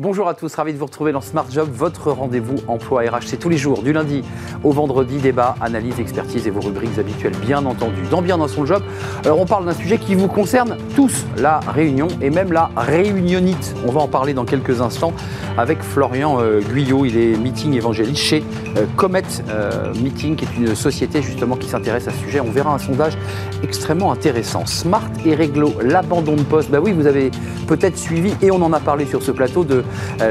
Bonjour à tous, ravi de vous retrouver dans Smart Job, votre rendez-vous emploi RH. C'est tous les jours, du lundi au vendredi, débat, analyse, expertise et vos rubriques habituelles, bien entendu. Dans Bien dans son job, on parle d'un sujet qui vous concerne tous, la réunion et même la réunionite. On va en parler dans quelques instants avec Florian euh, Guyot. Il est meeting évangéliste chez euh, Comet euh, Meeting, qui est une société justement qui s'intéresse à ce sujet. On verra un sondage extrêmement intéressant. Smart et réglo, l'abandon de poste. Bah oui, vous avez peut-être suivi et on en a parlé sur ce plateau de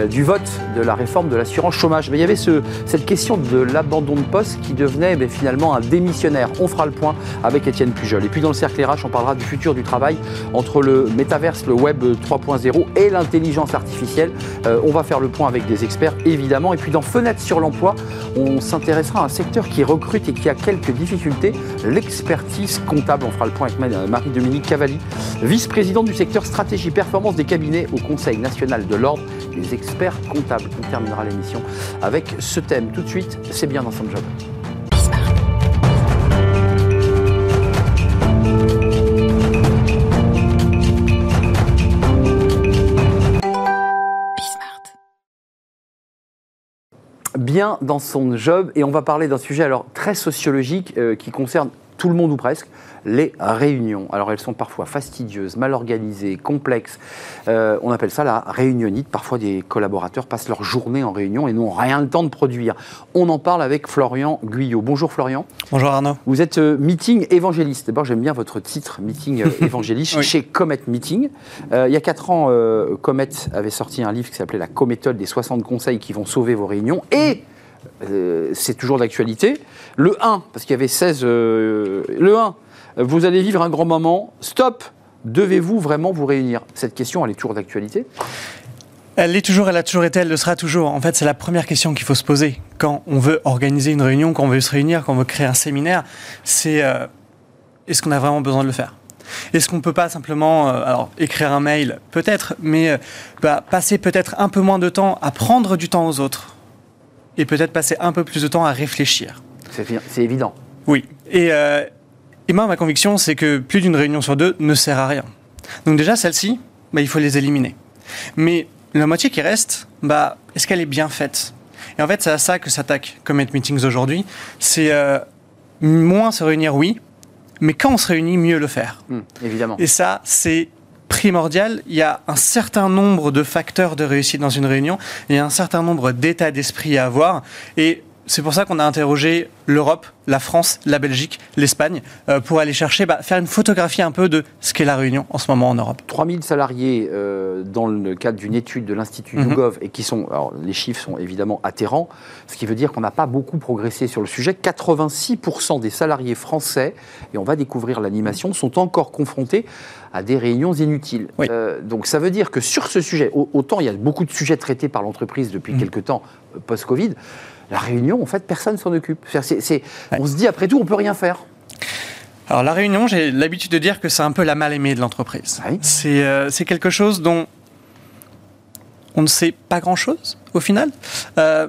du vote de la réforme de l'assurance chômage. Mais il y avait cette question de l'abandon de poste qui devenait finalement un démissionnaire. On fera le point avec Étienne Pujol. Et puis dans le cercle RH, on parlera du futur du travail entre le métaverse, le web 3.0 et l'intelligence artificielle. Euh, on va faire le point avec des experts évidemment. Et puis dans Fenêtre sur l'emploi, on s'intéressera à un secteur qui recrute et qui a quelques difficultés, l'expertise comptable. On fera le point avec Marie-Dominique Cavalli, vice-présidente du secteur stratégie performance des cabinets au Conseil national de l'ordre les experts comptables. On terminera l'émission avec ce thème. Tout de suite, c'est bien dans son job. bien dans son job et on va parler d'un sujet alors très sociologique euh, qui concerne tout le monde ou presque, les réunions. Alors elles sont parfois fastidieuses, mal organisées, complexes. Euh, on appelle ça la réunionite. Parfois des collaborateurs passent leur journée en réunion et n'ont rien le temps de produire. On en parle avec Florian Guyot. Bonjour Florian. Bonjour Arnaud. Vous êtes euh, meeting évangéliste. D'abord j'aime bien votre titre, meeting euh, évangéliste, chez Comet Meeting. il y a 4 ans, Comet avait sorti un livre qui s'appelait La cométhode des 60 conseils qui vont sauver vos réunions. Et c'est toujours d'actualité. Le 1, parce qu'il y avait 16. le 1, vous allez vivre un grand moment, stop, devez-vous vraiment vous réunir? Cette question, elle est toujours d'actualité elle l'est toujours, elle a toujours été, elle le sera toujours. En fait, c'est la première question qu'il faut se poser quand on veut organiser une réunion, quand on veut se réunir, quand on veut créer un séminaire. C'est euh, est-ce qu'on a vraiment besoin de le faire? Est-ce qu'on ne peut pas simplement, euh, alors écrire un mail, peut-être, mais euh, bah, passer peut-être un peu moins de temps à prendre du temps aux autres et peut-être passer un peu plus de temps à réfléchir. C'est évident. Oui. Et et moi, ma conviction, c'est que plus d'une réunion sur deux ne sert à rien. Donc déjà, celle-ci, bah, il faut les éliminer. Mais la moitié qui reste, bah, est-ce qu'elle est bien faite? Et en fait, c'est à ça que s'attaque Comet Meetings aujourd'hui. C'est euh, moins se réunir, oui, mais quand on se réunit, mieux le faire. Mmh, évidemment. Et ça, c'est primordial. Il y a un certain nombre de facteurs de réussite dans une réunion, il y a un certain nombre d'états d'esprit à avoir. Et c'est pour ça qu'on a interrogé l'Europe, la France, la Belgique, l'Espagne, euh, pour aller chercher, bah, faire une photographie un peu de ce qu'est la Réunion en ce moment en Europe. 3000 salariés euh, dans le cadre d'une étude de l'Institut mhm. YouGov, et qui sont, alors les chiffres sont évidemment atterrants, ce qui veut dire qu'on n'a pas beaucoup progressé sur le sujet. 86% des salariés français, et on va découvrir l'animation, sont encore confrontés à des réunions inutiles. Euh, donc ça veut dire que sur ce sujet, autant il y a beaucoup de sujets traités par l'entreprise depuis mhm. quelques temps post-Covid, la réunion, en fait, personne s'en occupe. On se dit, après tout, on peut rien faire. Alors la réunion, j'ai l'habitude de dire que c'est un peu la mal-aimée de l'entreprise. Euh, c'est quelque chose dont on ne sait pas grand-chose au final. Euh,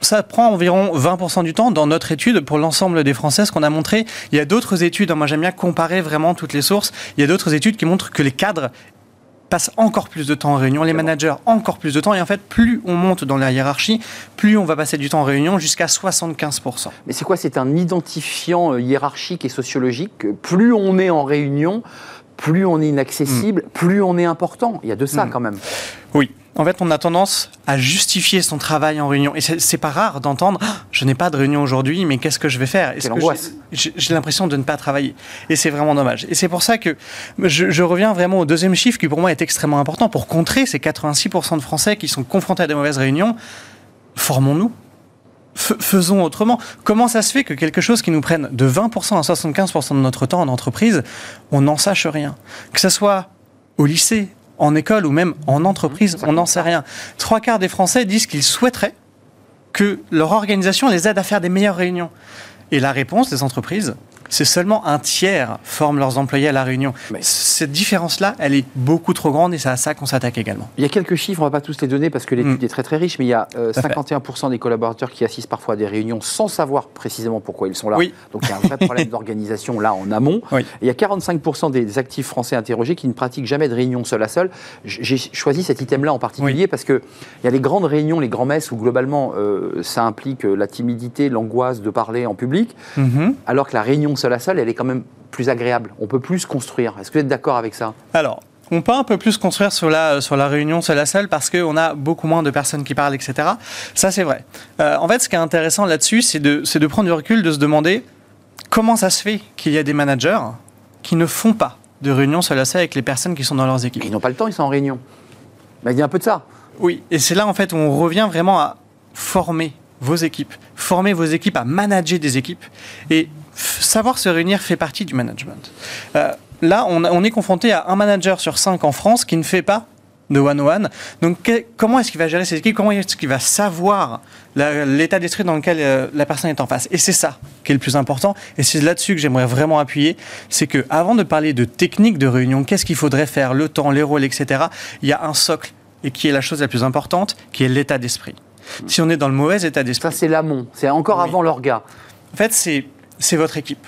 ça prend environ 20% du temps dans notre étude pour l'ensemble des Français, ce qu'on a montré. Il y a d'autres études, hein, moi j'aime bien comparer vraiment toutes les sources, il y a d'autres études qui montrent que les cadres passent encore plus de temps en réunion, les managers encore plus de temps, et en fait, plus on monte dans la hiérarchie, plus on va passer du temps en réunion, jusqu'à 75%. Mais c'est quoi C'est un identifiant euh, hiérarchique et sociologique? Plus on est en réunion, plus on est inaccessible, hmm. plus on est important. Il y a de ça hmm. quand même. Oui. En fait, on a tendance à justifier son travail en réunion. Et c'est pas rare d'entendre ah, Je n'ai pas de réunion aujourd'hui, mais qu'est-ce que je vais faire? Quelle angoisse J'ai l'impression de ne pas travailler. Et c'est vraiment dommage. Et c'est pour ça que je, je, reviens vraiment au deuxième chiffre qui, pour moi, est extrêmement important. Pour contrer ces 86% de Français qui sont confrontés à des mauvaises réunions, formons-nous faisons autrement. Comment ça se fait que quelque chose qui nous prenne de 20% à 75% de notre temps en entreprise, on n'en sache rien? Que ce soit au lycée, en école ou même en entreprise, on n'en sait rien. Trois quarts des Français disent qu'ils souhaiteraient que leur organisation les aide à faire des meilleures réunions. Et la réponse des entreprises, c'est seulement un tiers forment leurs employés à la réunion. Mais cette différence-là, elle est beaucoup trop grande et c'est à ça qu'on s'attaque également. Il y a quelques chiffres, on ne va pas tous les donner parce que l'étude mm. est très très riche, mais il y a 51% euh, des collaborateurs qui assistent parfois à des réunions sans savoir précisément pourquoi ils sont là. Donc il y a un vrai problème d'organisation là en amont. il y a 45% des actifs français interrogés qui ne pratiquent jamais de réunion seul à seul. J'ai choisi cet item-là en particulier parce qu'il y a les grandes réunions, les grands messes où globalement euh, ça implique euh, la timidité, l'angoisse de parler en public, mm-hmm. alors que la réunion seul à seul, elle est quand même plus agréable. On peut plus construire. Est-ce que vous êtes d'accord avec ça? Alors, on peut un peu plus construire sur la, sur la réunion seul à seul parce qu'on a beaucoup moins de personnes qui parlent, etc. Ça, c'est vrai. Euh, en fait, ce qui est intéressant là-dessus, c'est de, de prendre du recul, de se demander comment ça se fait qu'il y a des managers qui ne font pas de réunion seul à seul avec les personnes qui sont dans leurs équipes. Ils n'ont pas le temps, ils sont en réunion. Mais il y a un peu de ça. Oui, et c'est là en fait où on revient vraiment à former vos équipes, former vos équipes à manager des équipes. Et savoir se réunir fait partie du management. Euh, là, on, est confronté à un manager sur cinq en France qui ne fait pas de one-one. Donc, comment est-ce qu'il va gérer ses équipes? Comment est-ce qu'il va savoir l'état d'esprit dans lequel euh, la personne est en face? Et c'est ça qui est le plus important. Et c'est là-dessus que j'aimerais vraiment appuyer. C'est que, avant de parler de technique de réunion, qu'est-ce qu'il faudrait faire, le temps, les rôles, etc., il y a un socle, et qui est la chose la plus importante, qui est l'état d'esprit. Si on est dans le mauvais état d'esprit. Ça, c'est l'amont. C'est encore avant l'orga. En fait, c'est c'est votre équipe.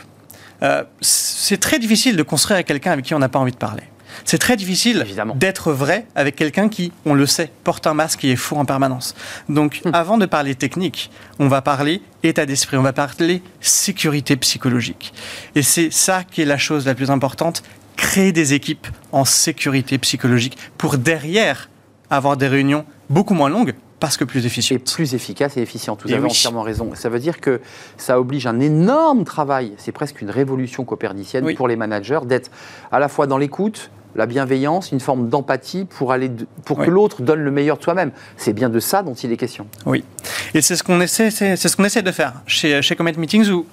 Euh, c'est très difficile de construire avec quelqu'un avec qui on n'a pas envie de parler. C'est très difficile d'être vrai avec quelqu'un qui, on le sait, porte un masque et est fou en permanence. Donc, hum. avant de parler technique, on va parler état d'esprit, on va parler sécurité psychologique. Et c'est ça qui est la chose la plus importante, créer des équipes en sécurité psychologique pour derrière avoir des réunions beaucoup moins longues, parce que plus efficient. Et plus efficace et efficient. Vous avez entièrement raison. Ça veut dire que ça oblige un énorme travail, c'est presque une révolution copernicienne pour les managers, d'être à la fois dans l'écoute, la bienveillance, une forme d'empathie pour, aller pour que l'autre donne le meilleur de soi-même. C'est bien de ça dont il est question. Oui. Et c'est ce qu'on essaie, c'est, ce qu'on essaie de faire chez, chez Comet Meetings où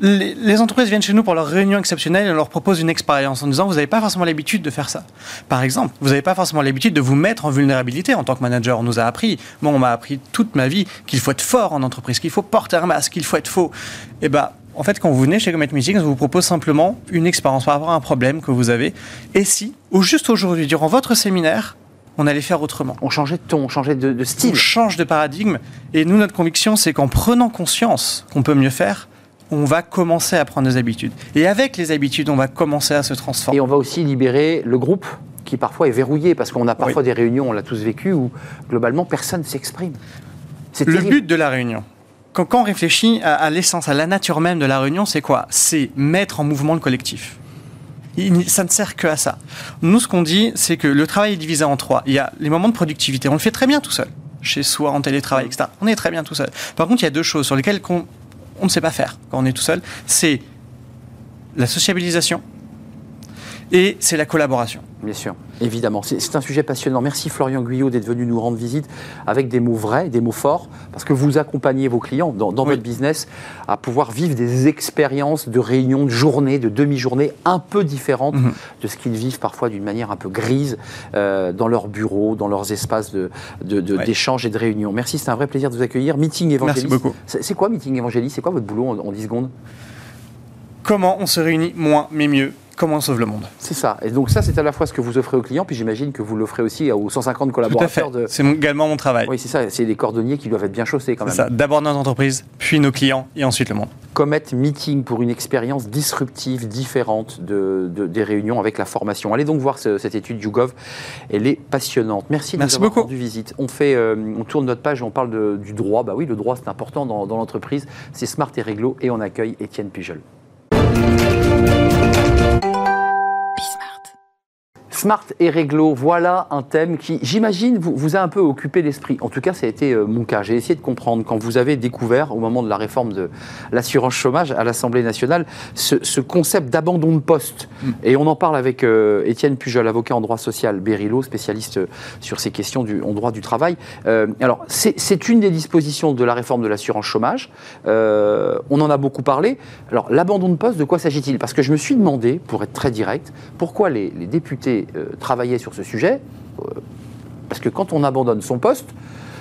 les, entreprises viennent chez nous pour leur réunion exceptionnelle et on leur propose une expérience en disant vous n'avez pas forcément l'habitude de faire ça. Par exemple, vous n'avez pas forcément l'habitude de vous mettre en vulnérabilité en tant que manager. On nous a appris, moi on m'a appris toute ma vie qu'il faut être fort en entreprise, qu'il faut porter un masque, qu'il faut être faux. Et eh bien, en fait, quand vous venez chez Comet Meetings, on vous propose simplement une expérience par rapport à un problème que vous avez. Et si, ou juste aujourd'hui, durant votre séminaire, on allait faire autrement? On changeait de ton, on changeait de, de style. On change de paradigme. Et nous, notre conviction, c'est qu'en prenant conscience qu'on peut mieux faire, on va commencer à prendre des habitudes. Et avec les habitudes, on va commencer à se transformer. Et on va aussi libérer le groupe qui parfois est verrouillé, parce qu'on a parfois des réunions, on l'a tous vécu, où globalement personne ne s'exprime. Le but de la réunion, quand, on réfléchit à, l'essence, à la nature même de la réunion, c'est quoi? C'est mettre en mouvement le collectif. ça ne sert que à ça. Nous, ce qu'on dit, c'est que le travail est divisé en trois. Il y a les moments de productivité, on le fait très bien tout seul, chez soi, en télétravail, etc. On est très bien tout seul. Par contre, il y a deux choses sur lesquelles on ne sait pas faire quand on est tout seul, c'est la sociabilisation et c'est la collaboration. Bien sûr, évidemment. C'est un sujet passionnant. Merci Florian Guyot d'être venu nous rendre visite avec des mots vrais, des mots forts, parce que vous accompagnez vos clients dans, votre business à pouvoir vivre des expériences de réunions, de journées, de demi-journées un peu différentes mhm. de ce qu'ils vivent parfois d'une manière un peu grise euh, dans leurs bureaux, dans leurs espaces d'échange de, et de réunion. Merci, c'est un vrai plaisir de vous accueillir. Meeting évangéliste. Merci beaucoup. C'est quoi Meeting évangéliste? C'est quoi votre boulot en, en 10 secondes? Comment on se réunit moins mais mieux? Comment on sauve le monde C'est ça. Et donc ça, c'est à la fois ce que vous offrez aux clients, puis j'imagine que vous l'offrez aussi aux 150 collaborateurs. De... C'est également mon travail. Oui, c'est ça. C'est des cordonniers qui doivent être bien chaussés quand même. C'est ça. D'abord notre entreprise, puis nos clients, et ensuite le monde. Comet Meeting pour une expérience disruptive, différente de, des réunions avec la formation. Allez donc voir cette étude YouGov. Elle est passionnante. Merci de Merci nous avoir beaucoup. rendu visite. On, fait, euh, on tourne notre page et on parle du droit. Bah oui, le droit, c'est important dans, dans l'entreprise. C'est smart et réglo. Et on accueille Étienne Pujol. Smart et réglo, voilà un thème qui, j'imagine, vous, vous, a un peu occupé l'esprit. En tout cas, ça a été euh, mon cas. J'ai essayé de comprendre quand vous avez découvert, au moment de la réforme de l'assurance chômage à l'Assemblée nationale, ce, concept d'abandon de poste. Mm. Et on en parle avec euh, Étienne Pujol, avocat en droit social, Berilo, spécialiste euh, sur ces questions du, en droit du travail. alors, c'est une des dispositions de la réforme de l'assurance chômage. on en a beaucoup parlé. Alors, l'abandon de poste, de quoi s'agit-il? Parce que je me suis demandé, pour être très direct, pourquoi les, les députés travailler sur ce sujet, euh, parce que quand on abandonne son poste,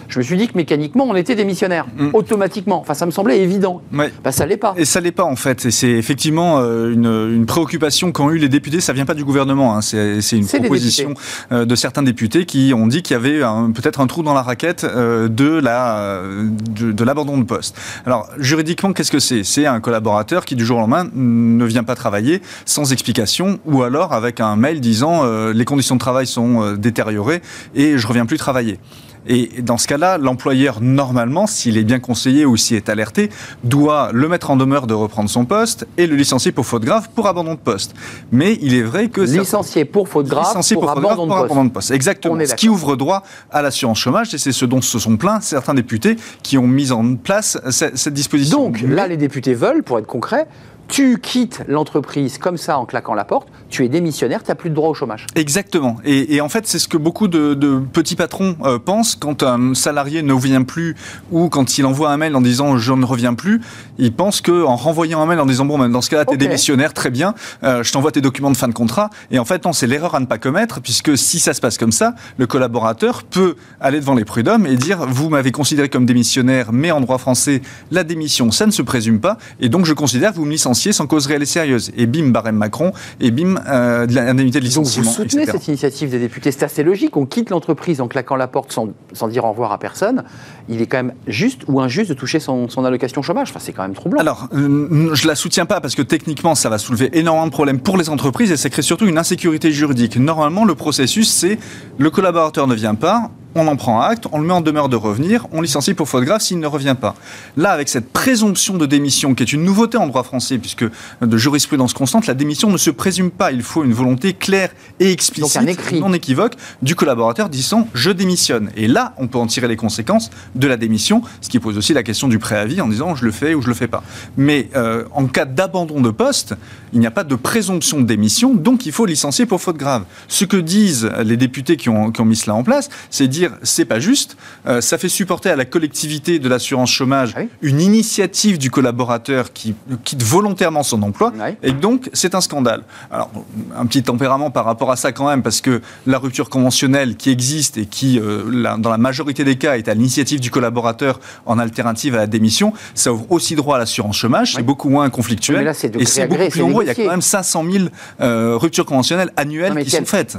je me suis dit que mécaniquement, on était démissionnaire, mm. automatiquement. Enfin, ça me semblait évident. Ouais. Bah, ça l'est pas. Et ça l'est pas, en fait. Et c'est effectivement euh, une, préoccupation qu'ont eu les députés. Ça vient pas du gouvernement. Hein. C'est une proposition euh, de certains députés qui ont dit qu'il y avait peut-être un trou dans la raquette euh, de la de, l'abandon de poste. Alors, juridiquement, qu'est-ce que c'est? C'est un collaborateur qui, du jour au lendemain, ne vient pas travailler sans explication ou alors avec un mail disant les conditions de travail sont détériorées et je reviens plus travailler. Et dans ce cas-là, l'employeur, normalement, s'il est bien conseillé ou s'il est alerté, doit le mettre en demeure de reprendre son poste et le licencier pour faute grave pour abandon de poste. Mais il est vrai que... Licencié pour faute grave pour, abandon, de poste. Exactement. Ce qui ouvre droit à l'assurance chômage, et c'est ce dont se sont plaints certains députés qui ont mis en place cette, cette disposition. Donc là, les députés veulent, pour être concret, tu quittes l'entreprise comme ça en claquant la porte, tu es démissionnaire, tu n'as plus de droit au chômage. Exactement. Et, en fait, c'est ce que beaucoup de, petits patrons euh, pensent quand un salarié ne revient plus ou quand il envoie un mail en disant je ne reviens plus. Ils pensent qu'en renvoyant un mail en disant bon, ben, dans ce cas-là, tu es démissionnaire, très bien, euh, je t'envoie tes documents de fin de contrat. Et en fait, non, c'est l'erreur à ne pas commettre puisque si ça se passe comme ça, le collaborateur peut aller devant les prud'hommes et dire vous m'avez considéré comme démissionnaire, mais en droit français, la démission, ça ne se présume pas. Et donc, je considère que vous me licenciez sans cause réelle et sérieuse. Et bim, barème Macron, et bim, euh, l'indemnité de licenciement. Donc vous soutenez cette initiative des députés C'est assez logique. On quitte l'entreprise en claquant la porte sans, sans, dire au revoir à personne. Il est quand même juste ou injuste de toucher son, son allocation chômage. Enfin, c'est quand même troublant. Alors, euh, je la soutiens pas parce que techniquement, ça va soulever énormément de problèmes pour les entreprises et ça crée surtout une insécurité juridique. Normalement, le processus, c'est le collaborateur ne vient pas, on en prend acte, on le met en demeure de revenir, on licencie pour faute grave s'il ne revient pas. Là, avec cette présomption de démission, qui est une nouveauté en droit français, puisque de jurisprudence constante, la démission ne se présume pas. Il faut une volonté claire et explicite, non équivoque, du collaborateur disant je démissionne. Et là, on peut en tirer les conséquences de la démission, ce qui pose aussi la question du préavis en disant je le fais ou je le fais pas. Mais euh, en cas d'abandon de poste, il n'y a pas de présomption de démission, donc il faut licencier pour faute grave. Ce que disent les députés qui ont, qui ont mis cela en place, c'est dire c'est pas juste. Euh, ça fait supporter à la collectivité de l'assurance chômage une initiative du collaborateur qui quitte volontairement son emploi. Et donc, c'est un scandale. Alors, un petit tempérament par rapport à ça quand même, parce que la rupture conventionnelle qui existe et qui, euh, dans la majorité des cas, est à l'initiative du collaborateur en alternative à la démission, ça ouvre aussi droit à l'assurance chômage. C'est beaucoup moins conflictuel. Mais là, c'est et c'est beaucoup plus nombreux. Il y a quand même 500 000 euh, ruptures conventionnelles annuelles qui sont faites.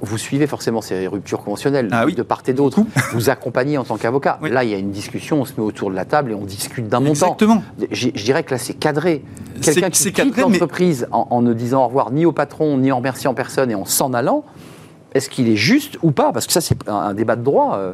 vous suivez forcément ces ruptures conventionnelles ah, oui. de part et d'autres, vous accompagnez en tant qu'avocat. Là, il y a une discussion, on se met autour de la table et on discute d'un montant. Exactement. Je, dirais que là, c'est cadré. Quelqu'un qui quitte l'entreprise en, ne disant au revoir ni au patron, ni en remerciant personne et en s'en allant, est-ce qu'il est juste ou pas? Parce que ça, c'est un, débat de droit. Euh,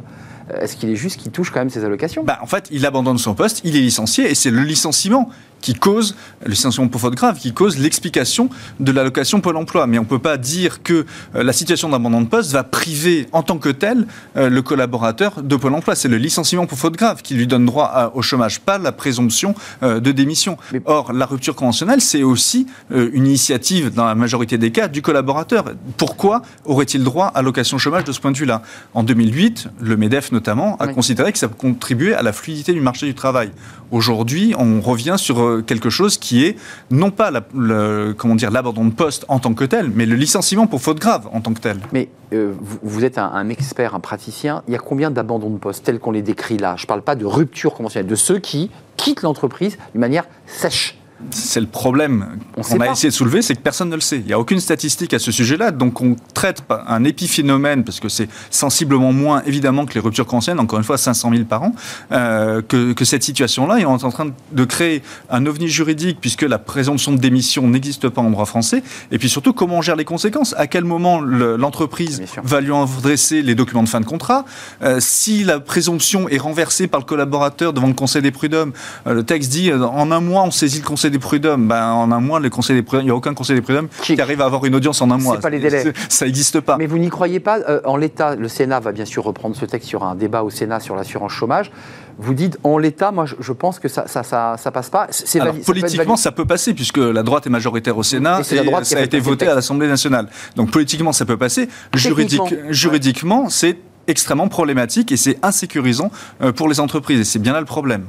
est-ce qu'il est juste qu'il touche quand même ses allocations? Bah, En fait, il abandonne son poste, il est licencié, et c'est le licenciement qui cause, le licenciement pour faute grave, qui cause l'explication de l'allocation Pôle emploi. Mais on ne peut pas dire que euh, la situation d'abandon de poste va priver en tant que tel euh, le collaborateur de Pôle emploi. C'est le licenciement pour faute grave qui lui donne droit au chômage, pas la présomption euh, de démission. Or, la rupture conventionnelle, c'est aussi une initiative, dans la majorité des cas, du collaborateur. Pourquoi aurait-il droit à l'allocation chômage de ce point de vue-là? En 2008, le MEDEF notamment a considéré que ça contribuait à la fluidité du marché du travail. Aujourd'hui, on revient sur quelque chose qui est non pas le, comment dire l'abandon de poste en tant que tel, mais le licenciement pour faute grave en tant que tel. Mais euh, vous, êtes un, expert, un praticien. Il y a combien d'abandons de poste tels qu'on les décrit là? Je ne parle pas de rupture conventionnelle, de ceux qui quittent l'entreprise d'une manière sèche c'est le problème qu'on a essayé de soulever, c'est que personne ne le sait. Il n'y a aucune statistique à ce sujet-là, donc on traite un épiphénomène, parce que c'est sensiblement moins évidemment que les ruptures conventionnelles, encore une fois 500 000 par an, euh, que, cette situation-là, et on est en train de créer un ovni juridique, puisque la présomption de démission n'existe pas en droit français, et puis surtout comment on gère les conséquences, à quel moment l'entreprise va lui adresser les documents de fin de contrat, euh, si la présomption est renversée par le collaborateur devant le Conseil des prud'hommes, euh, le texte dit en un mois on saisit le Conseil des prud'hommes, ben, en un mois, le conseil des prud'hommes, il n'y a aucun conseil des prud'hommes qui... arrive à avoir une audience en un mois. pas les délais. Ça n'existe pas. Mais vous n'y croyez pas euh, En l'état, le Sénat va bien sûr reprendre ce texte sur un débat au Sénat sur l'assurance chômage. Vous dites en l'état, moi je, pense que ça ça, ça, passe pas. Alors, politiquement, ça peut passer puisque la droite est majoritaire au Sénat et, la droite ça a été voté à l'Assemblée nationale. Donc politiquement, ça peut passer. juridiquement, c'est extrêmement problématique et c'est insécurisant euh, pour les entreprises. Et c'est bien là le problème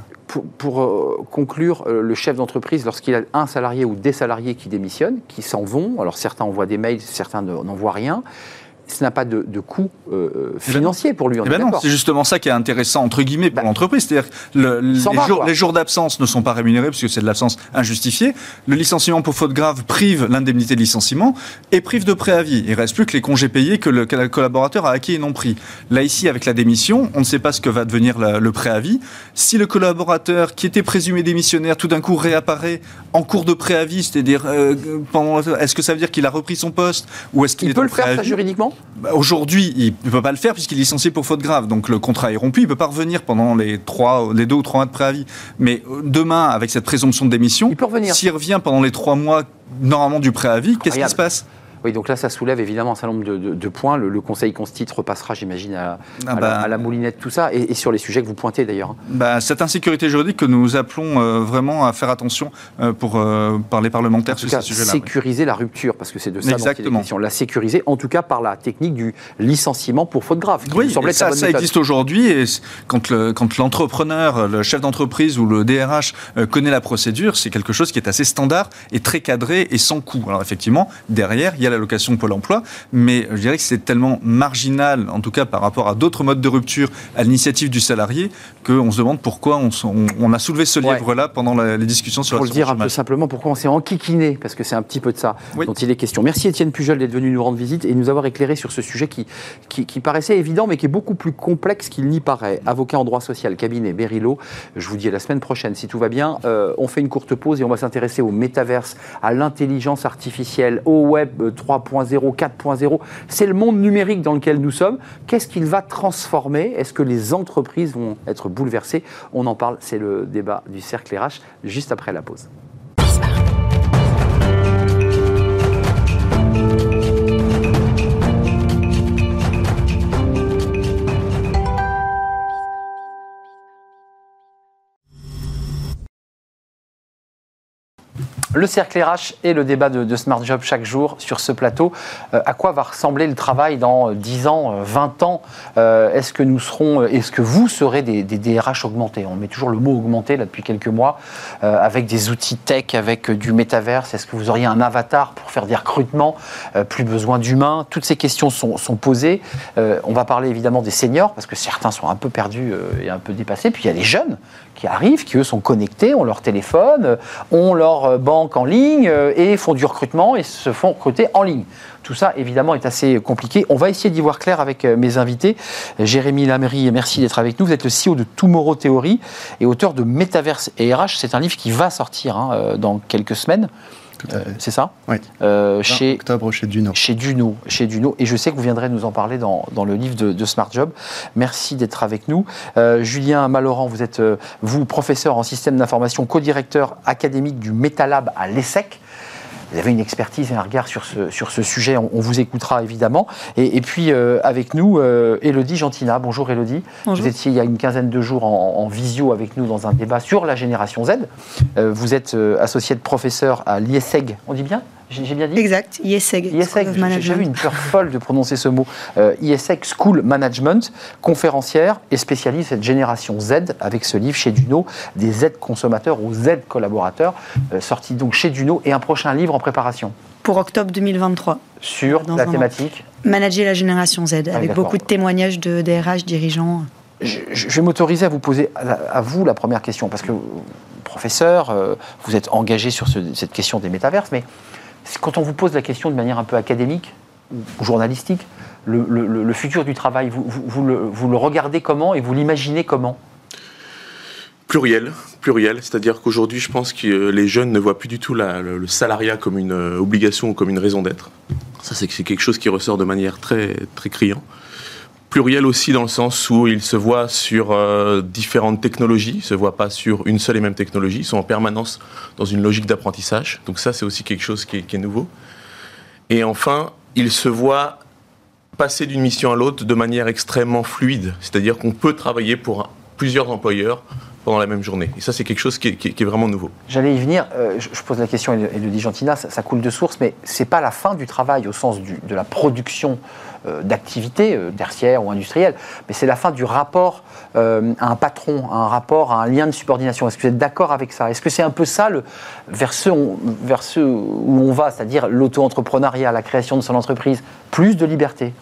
pour, euh, conclure, euh, le chef d'entreprise, lorsqu'il a un salarié ou des salariés qui démissionnent, qui s'en vont, alors certains envoient des mails, certains n'envoient rien, ça n'a pas de, de coût euh, financier pour lui. Eh ben non, c'est justement ça qui est intéressant entre guillemets pour bah, l'entreprise, c'est-à-dire le, les, jours, les, jours, d'absence ne sont pas rémunérés puisque c'est de l'absence injustifiée. Le licenciement pour faute grave prive l'indemnité de licenciement et prive de préavis. Il reste plus que les congés payés que le, collaborateur a acquis et non pris. Là ici, avec la démission, on ne sait pas ce que va devenir le préavis. Si le collaborateur qui était présumé démissionnaire tout d'un coup réapparaît en cours de préavis, c'est-à-dire euh, est-ce que ça veut dire qu'il a repris son poste ou est-ce qu'il peut le faire ça, juridiquement? Bah, Aujourd'hui, il ne peut pas le faire puisqu'il est licencié pour faute grave, donc le contrat est rompu. Il peut pas revenir pendant les trois, les deux ou trois mois de préavis. Mais euh, demain, avec cette présomption de démission. S'il revient pendant les trois mois normalement du préavis, qu'est-ce qui se passe? Oui, donc là, ça soulève évidemment un certain nombre de, points. Le, Conseil constite repassera, j'imagine, à, ah bah. la, moulinette, tout ça, et, sur les sujets que vous pointez d'ailleurs. Hein. Bah, cette insécurité juridique que nous appelons euh, vraiment à faire attention euh, pour, euh, par les parlementaires sur ce sujet-là. Sécuriser la rupture, parce que c'est de ça Exactement. dont il est La sécuriser, en tout cas par la technique du licenciement pour faute grave. Oui, ça, ça existe aujourd'hui, et quand, quand l'entrepreneur, le chef d'entreprise ou le DRH connaît la procédure, c'est quelque chose qui est assez standard et très cadré et sans coût. Alors effectivement, derrière, il y a la location Pôle emploi, mais je dirais que c'est tellement marginal, en tout cas par rapport à d'autres modes de rupture à l'initiative du salarié, qu'on se demande pourquoi on, a soulevé ce livre-là pendant les discussions sur Pour le dire un peu simplement, pourquoi on s'est enquiquiné, parce que c'est un petit peu de ça dont il est question. Merci Étienne Pujol d'être venu nous rendre visite et nous avoir éclairé sur ce sujet qui, qui, paraissait évident, mais qui est beaucoup plus complexe qu'il n'y paraît. Avocat en droit social, cabinet Berilo, je vous dis à la semaine prochaine, si tout va bien. Euh, on fait une courte pause et on va s'intéresser au métaverse, à l'intelligence artificielle, au web 3.0, 4.0. C'est le monde numérique dans lequel nous sommes. Qu'est-ce qu'il va transformer? Est-ce que les entreprises vont être bouleversées? On en parle, c'est le débat du cercle RH juste après la pause. Le cercle RH et le débat de, Smart Job chaque jour sur ce plateau. Euh, à quoi va ressembler le travail dans 10 ans, 20 ans? Euh, Est-ce que nous serons, euh, est-ce que vous serez des, DRH augmentés? On met toujours le mot augmenté là depuis quelques mois, avec des outils tech, avec du métaverse. Est-ce que vous auriez un avatar pour faire des recrutements Plus besoin d'humains? Toutes ces questions sont posées. on va parler évidemment des seniors parce que certains sont un peu perdus et un peu dépassés. Puis il y a les jeunes qui arrivent, qui eux sont connectés, ont leur téléphone, ont leur banque en ligne euh, et font du recrutement et se font recruter en ligne. Tout ça, évidemment, est assez compliqué. On va essayer d'y voir clair avec euh, mes invités. Jérémy Lamery, merci d'être avec nous. Vous êtes le CEO de Tomorrow Theory et auteur de Metaverse et RH. C'est un livre qui va sortir hein, euh, dans quelques semaines. Euh, c'est ça Oui. Euh, chez, octobre chez Duno. Chez Duno, chez Duno. Et je sais que vous viendrez nous en parler dans, dans le livre de, Smart Job. Merci d'être avec nous. Euh, Julien Malorand, vous êtes, vous, professeur en système d'information, co-directeur académique du Metalab à l'ESSEC. Vous avez une expertise et un regard sur ce, sur ce sujet, on, vous écoutera évidemment. Et, puis euh, avec nous, euh, Elodie Gentina. Bonjour Elodie. Vous étiez il y a une quinzaine de jours en, visio avec nous dans un débat sur la génération Z. Euh, vous êtes associé de professeur à l'IESEG, on dit bien j'ai bien dit Exact, IESEG. IESEG, j'ai eu une peur folle de prononcer ce mot. Euh, IESEG School Management, conférencière et spécialiste cette génération Z avec ce livre chez Duno, des Z consommateurs aux Z collaborateurs, euh, sorti donc chez Duno et un prochain livre en préparation. Pour octobre 2023. Sur la thématique Manager la génération Z, ah avec beaucoup de témoignages de DRH dirigeants. Je, vais m'autoriser à vous poser à, vous la première question, parce que professeur, euh, vous êtes engagé sur cette question des métaverses, mais quand on vous pose la question de manière un peu académique ou journalistique, le, futur du travail, vous, le, regardez comment et vous l'imaginez comment? Pluriel, pluriel, c'est-à-dire qu'aujourd'hui, je pense que les jeunes ne voient plus du tout le, salariat comme une euh, obligation ou comme une raison d'être. Ça, c'est quelque chose qui ressort de manière très, très criant pluriel aussi dans le sens où ils se voient sur euh, différentes technologies, ils se voient pas sur une seule et même technologie, ils sont en permanence dans une logique d'apprentissage. Donc ça, c'est aussi quelque chose qui est, nouveau. Et enfin, ils se voient passer d'une mission à l'autre de manière extrêmement fluide, c'est-à-dire qu'on peut travailler pour plusieurs employeurs pendant la même journée. Et ça, c'est quelque chose qui est, vraiment nouveau. J'allais y venir. Euh, je, pose la question, et le dit Gentina, ça, coule de source, mais c'est pas la fin du travail au sens de la production d'activité euh, tertiaire ou industrielle, mais c'est la fin du rapport euh, à un patron, à un rapport, à un lien de subordination. Est-ce que vous êtes d'accord avec ça? Est-ce que c'est un peu ça le, vers, ce, vers ce où on va, c'est-à-dire l'auto-entrepreneuriat, la création de son entreprise, plus de liberté?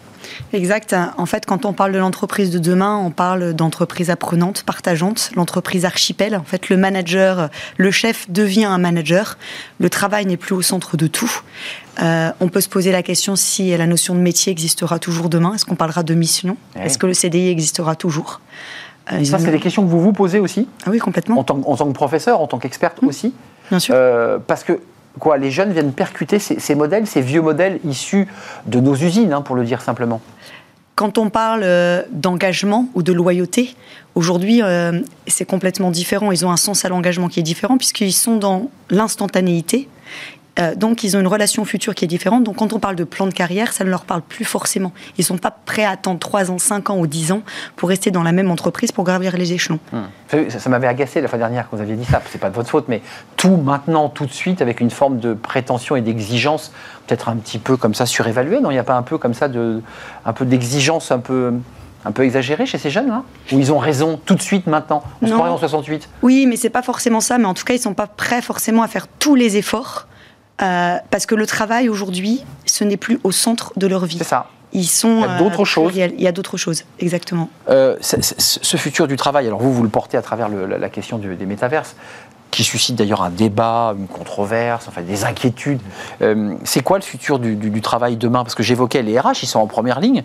Exact. En fait, quand on parle de l'entreprise de demain, on parle d'entreprise apprenante, partageante, l'entreprise archipel. En fait, le manager, le chef devient un manager. Le travail n'est plus au centre de tout. Euh, on peut se poser la question si la notion de métier existera toujours demain. Est-ce qu'on parlera de mission Est-ce que le CDI existera toujours euh, Ça, c'est des questions que vous vous posez aussi ah Oui, complètement. En tant, que professeur, en tant qu'experte mmh. aussi Bien sûr. Euh, parce que quoi, les jeunes viennent percuter ces, modèles, ces vieux modèles issus de nos usines, hein, pour le dire simplement. Quand on parle d'engagement ou de loyauté, aujourd'hui, c'est complètement différent. Ils ont un sens à l'engagement qui est différent puisqu'ils sont dans l'instantanéité euh, donc, ils ont une relation future qui est différente. Donc, quand on parle de plan de carrière, ça ne leur parle plus forcément. Ils ne sont pas prêts à attendre 3 ans, 5 ans ou 10 ans pour rester dans la même entreprise pour gravir les échelons. Hmm. Ça, m'avait agacé la fois dernière quand vous aviez dit ça. C'est pas de votre faute, mais tout maintenant, tout de suite, avec une forme de prétention et d'exigence, peut-être un petit peu comme ça surévaluée. Non, il n'y a pas un peu comme ça de, un peu d'exigence, un peu un peu exagérée chez ces jeunes là? Ou ils ont raison tout de suite maintenant? On se croirait en 68 Oui, mais c'est pas forcément ça. Mais en tout cas, ils sont pas prêts forcément à faire tous les efforts euh, parce que le travail aujourd'hui, ce n'est plus au centre de leur vie. C'est ça. Ils sont, il y a d'autres euh, choses. Il y a d'autres choses, exactement. Euh, ce futur du travail, alors vous, vous le portez à travers la, question des métaverses, qui suscite d'ailleurs un débat, une controverse, enfin des inquiétudes. c'est quoi le futur du, travail demain? Parce que j'évoquais les RH, ils sont en première ligne.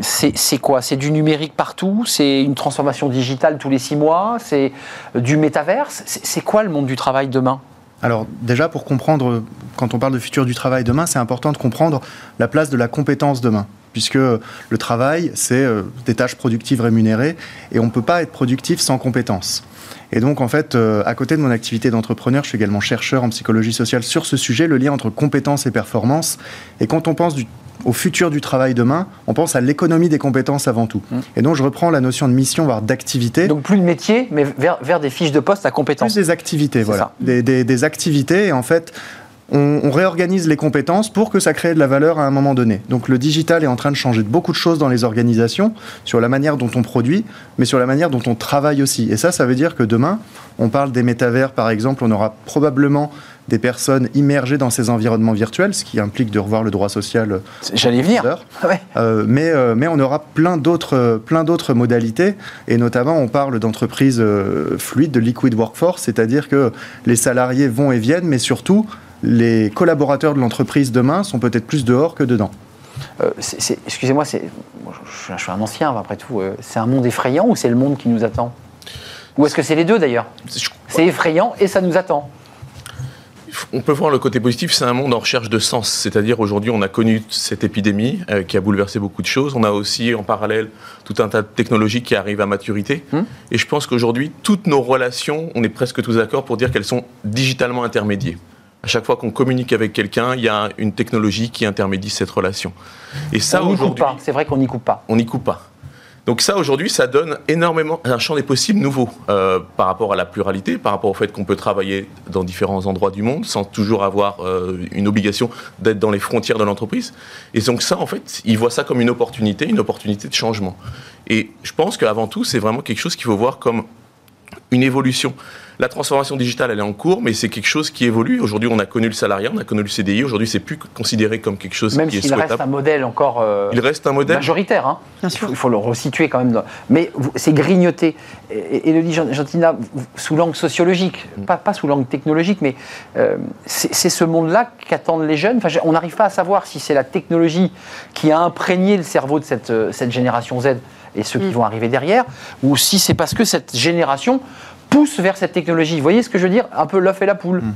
c'est quoi? C'est du numérique partout? C'est une transformation digitale tous les six mois? C'est du métaverse? C'est quoi le monde du travail demain? Alors déjà, pour comprendre, quand on parle de futur du travail demain, c'est important de comprendre la place de la compétence demain puisque le travail, c'est euh, des tâches productives rémunérées, et on ne peut pas être productif sans compétences. Et donc, en fait, euh, à côté de mon activité d'entrepreneur, je suis également chercheur en psychologie sociale sur ce sujet, le lien entre compétences et performance. Et quand on pense du au futur du travail demain, on pense à l'économie des compétences avant tout. Mmh. Et donc je reprends la notion de mission, voire d'activité. Donc plus de métier, mais vers, des fiches de poste à compétences. Plus des activités, voilà. Des, des, activités, et en fait, on, réorganise les compétences pour que ça crée de la valeur à un moment donné. Donc le digital est en train de changer beaucoup de choses dans les organisations, sur la manière dont on produit, mais sur la manière dont on travaille aussi. Et ça, ça veut dire que demain, on parle des métavers, par exemple, on aura probablement des personnes immergées dans ces environnements virtuels, ce qui implique de revoir le droit social. Euh, J'allais venir. Euh, mais, euh, mais on aura plein d'autres, plein d'autres modalités, et notamment on parle d'entreprises fluides, de liquid workforce, c'est-à-dire que les salariés vont et viennent, mais surtout les collaborateurs de l'entreprise demain sont peut-être plus dehors que dedans. Excusez-moi, je, je, suis un ancien après tout. C'est un monde effrayant ou c'est le monde qui nous attend? Ou est-ce que c'est les deux d'ailleurs? C'est effrayant et ça nous attend on peut voir le côté positif, c'est un monde en recherche de sens. C'est-à-dire aujourd'hui, on a connu cette épidémie euh, qui a bouleversé beaucoup de choses. On a aussi en parallèle tout un tas de technologies qui arrivent à maturité. Hmm. Et je pense qu'aujourd'hui, toutes nos relations, on est presque tous d'accord pour dire qu'elles sont digitalement intermédiées. À chaque fois qu'on communique avec quelqu'un, il y a une technologie qui intermédie cette relation. Et ça, aujourd'hui, c'est vrai qu'on n'y coupe pas. On n'y coupe pas. Donc ça, aujourd'hui, ça donne énormément un champ des possibles nouveau euh, par rapport à la pluralité, par rapport au fait qu'on peut travailler dans différents endroits du monde sans toujours avoir euh, une obligation d'être dans les frontières de l'entreprise. Et donc ça, en fait, ils voient ça comme une opportunité, une opportunité de changement. Et je pense qu'avant tout, c'est vraiment quelque chose qu'il faut voir comme une évolution. La transformation digitale, elle est en cours, mais c'est quelque chose qui évolue. Aujourd'hui, on a connu le salariat, on a connu le CDI. Aujourd'hui, c'est plus considéré comme quelque chose qui est souhaitable. reste un modèle encore. Euh, il reste un modèle majoritaire. Hein. Bien sûr. Il faut, le resituer quand même. Mais c'est grignoté. Et, le dit Gentina sous langue sociologique, pas, pas sous langue technologique, mais euh, c'est ce monde-là qu'attendent les jeunes. Enfin, on n'arrive pas à savoir si c'est la technologie qui a imprégné le cerveau de cette, euh, cette génération Z et ceux qui mm. vont arriver derrière, ou si c'est parce que cette génération pousse vers cette technologie. Vous voyez ce que je veux dire? Un peu l'œuf et la poule. Hmm.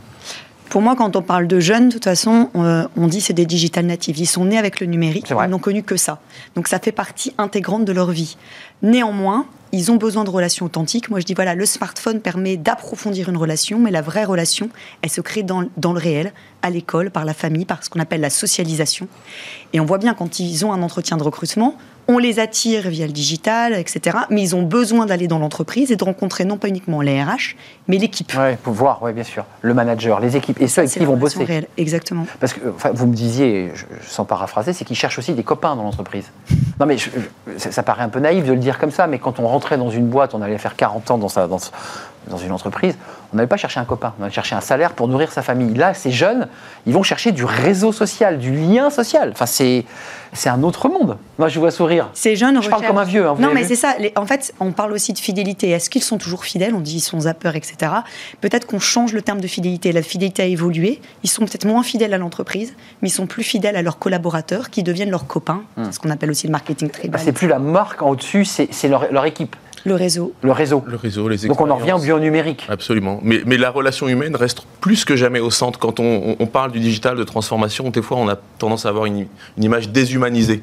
Pour moi, quand on parle de jeunes, de toute façon, on, on dit c'est des digital natives. Ils sont nés avec le numérique, ils n'ont connu que ça. Donc ça fait partie intégrante de leur vie. Néanmoins, ils ont besoin de relations authentiques. Moi, je dis voilà, le smartphone permet d'approfondir une relation, mais la vraie relation, elle se crée dans, dans le réel, à l'école, par la famille, par ce qu'on appelle la socialisation. Et on voit bien quand ils ont un entretien de recrutement, on les attire via le digital, etc. Mais ils ont besoin d'aller dans l'entreprise et de rencontrer non pas uniquement les RH, mais l'équipe. Oui, pour voir, oui, bien sûr. Le manager, les équipes, et ceux avec qui ils vont bosser. Réelle. Exactement. Parce que vous me disiez, sans paraphraser, c'est qu'ils cherchent aussi des copains dans l'entreprise. Non, mais ça, paraît un peu naïf de le dire comme ça, mais quand on dans une boîte, on allait faire 40 ans dans, sa, dans, dans une entreprise, on n'avait pas cherché un copain, on avait cherché un salaire pour nourrir sa famille. Là, ces jeunes, ils vont chercher du réseau social, du lien social. Enfin, c'est, c'est un autre monde. Moi, je vois sourire. Ces jeunes Je parle comme un vieux. hein, vous non, mais c'est ça. Les- en fait, on parle aussi de fidélité. Est-ce qu'ils sont toujours fidèles? On dit ils sont zappeurs, etc. Peut-être qu'on change le terme de fidélité. La fidélité a évolué. Ils sont peut-être moins fidèles à l'entreprise, mais ils sont plus fidèles à leurs collaborateurs qui deviennent leurs copains. C'est ce qu'on appelle aussi le marketing Bah, tribal. c'est plus la marque en au-dessus, c'est, c'est leur, leur équipe, le réseau. le réseau. Le réseau, les Donc on en revient au expériences. bio-numérique. Absolument. Mais, mais la relation humaine reste plus que jamais au centre. Quand on, on- parle du digital, de transformation, des fois on a tendance à avoir une, une image déshumanisée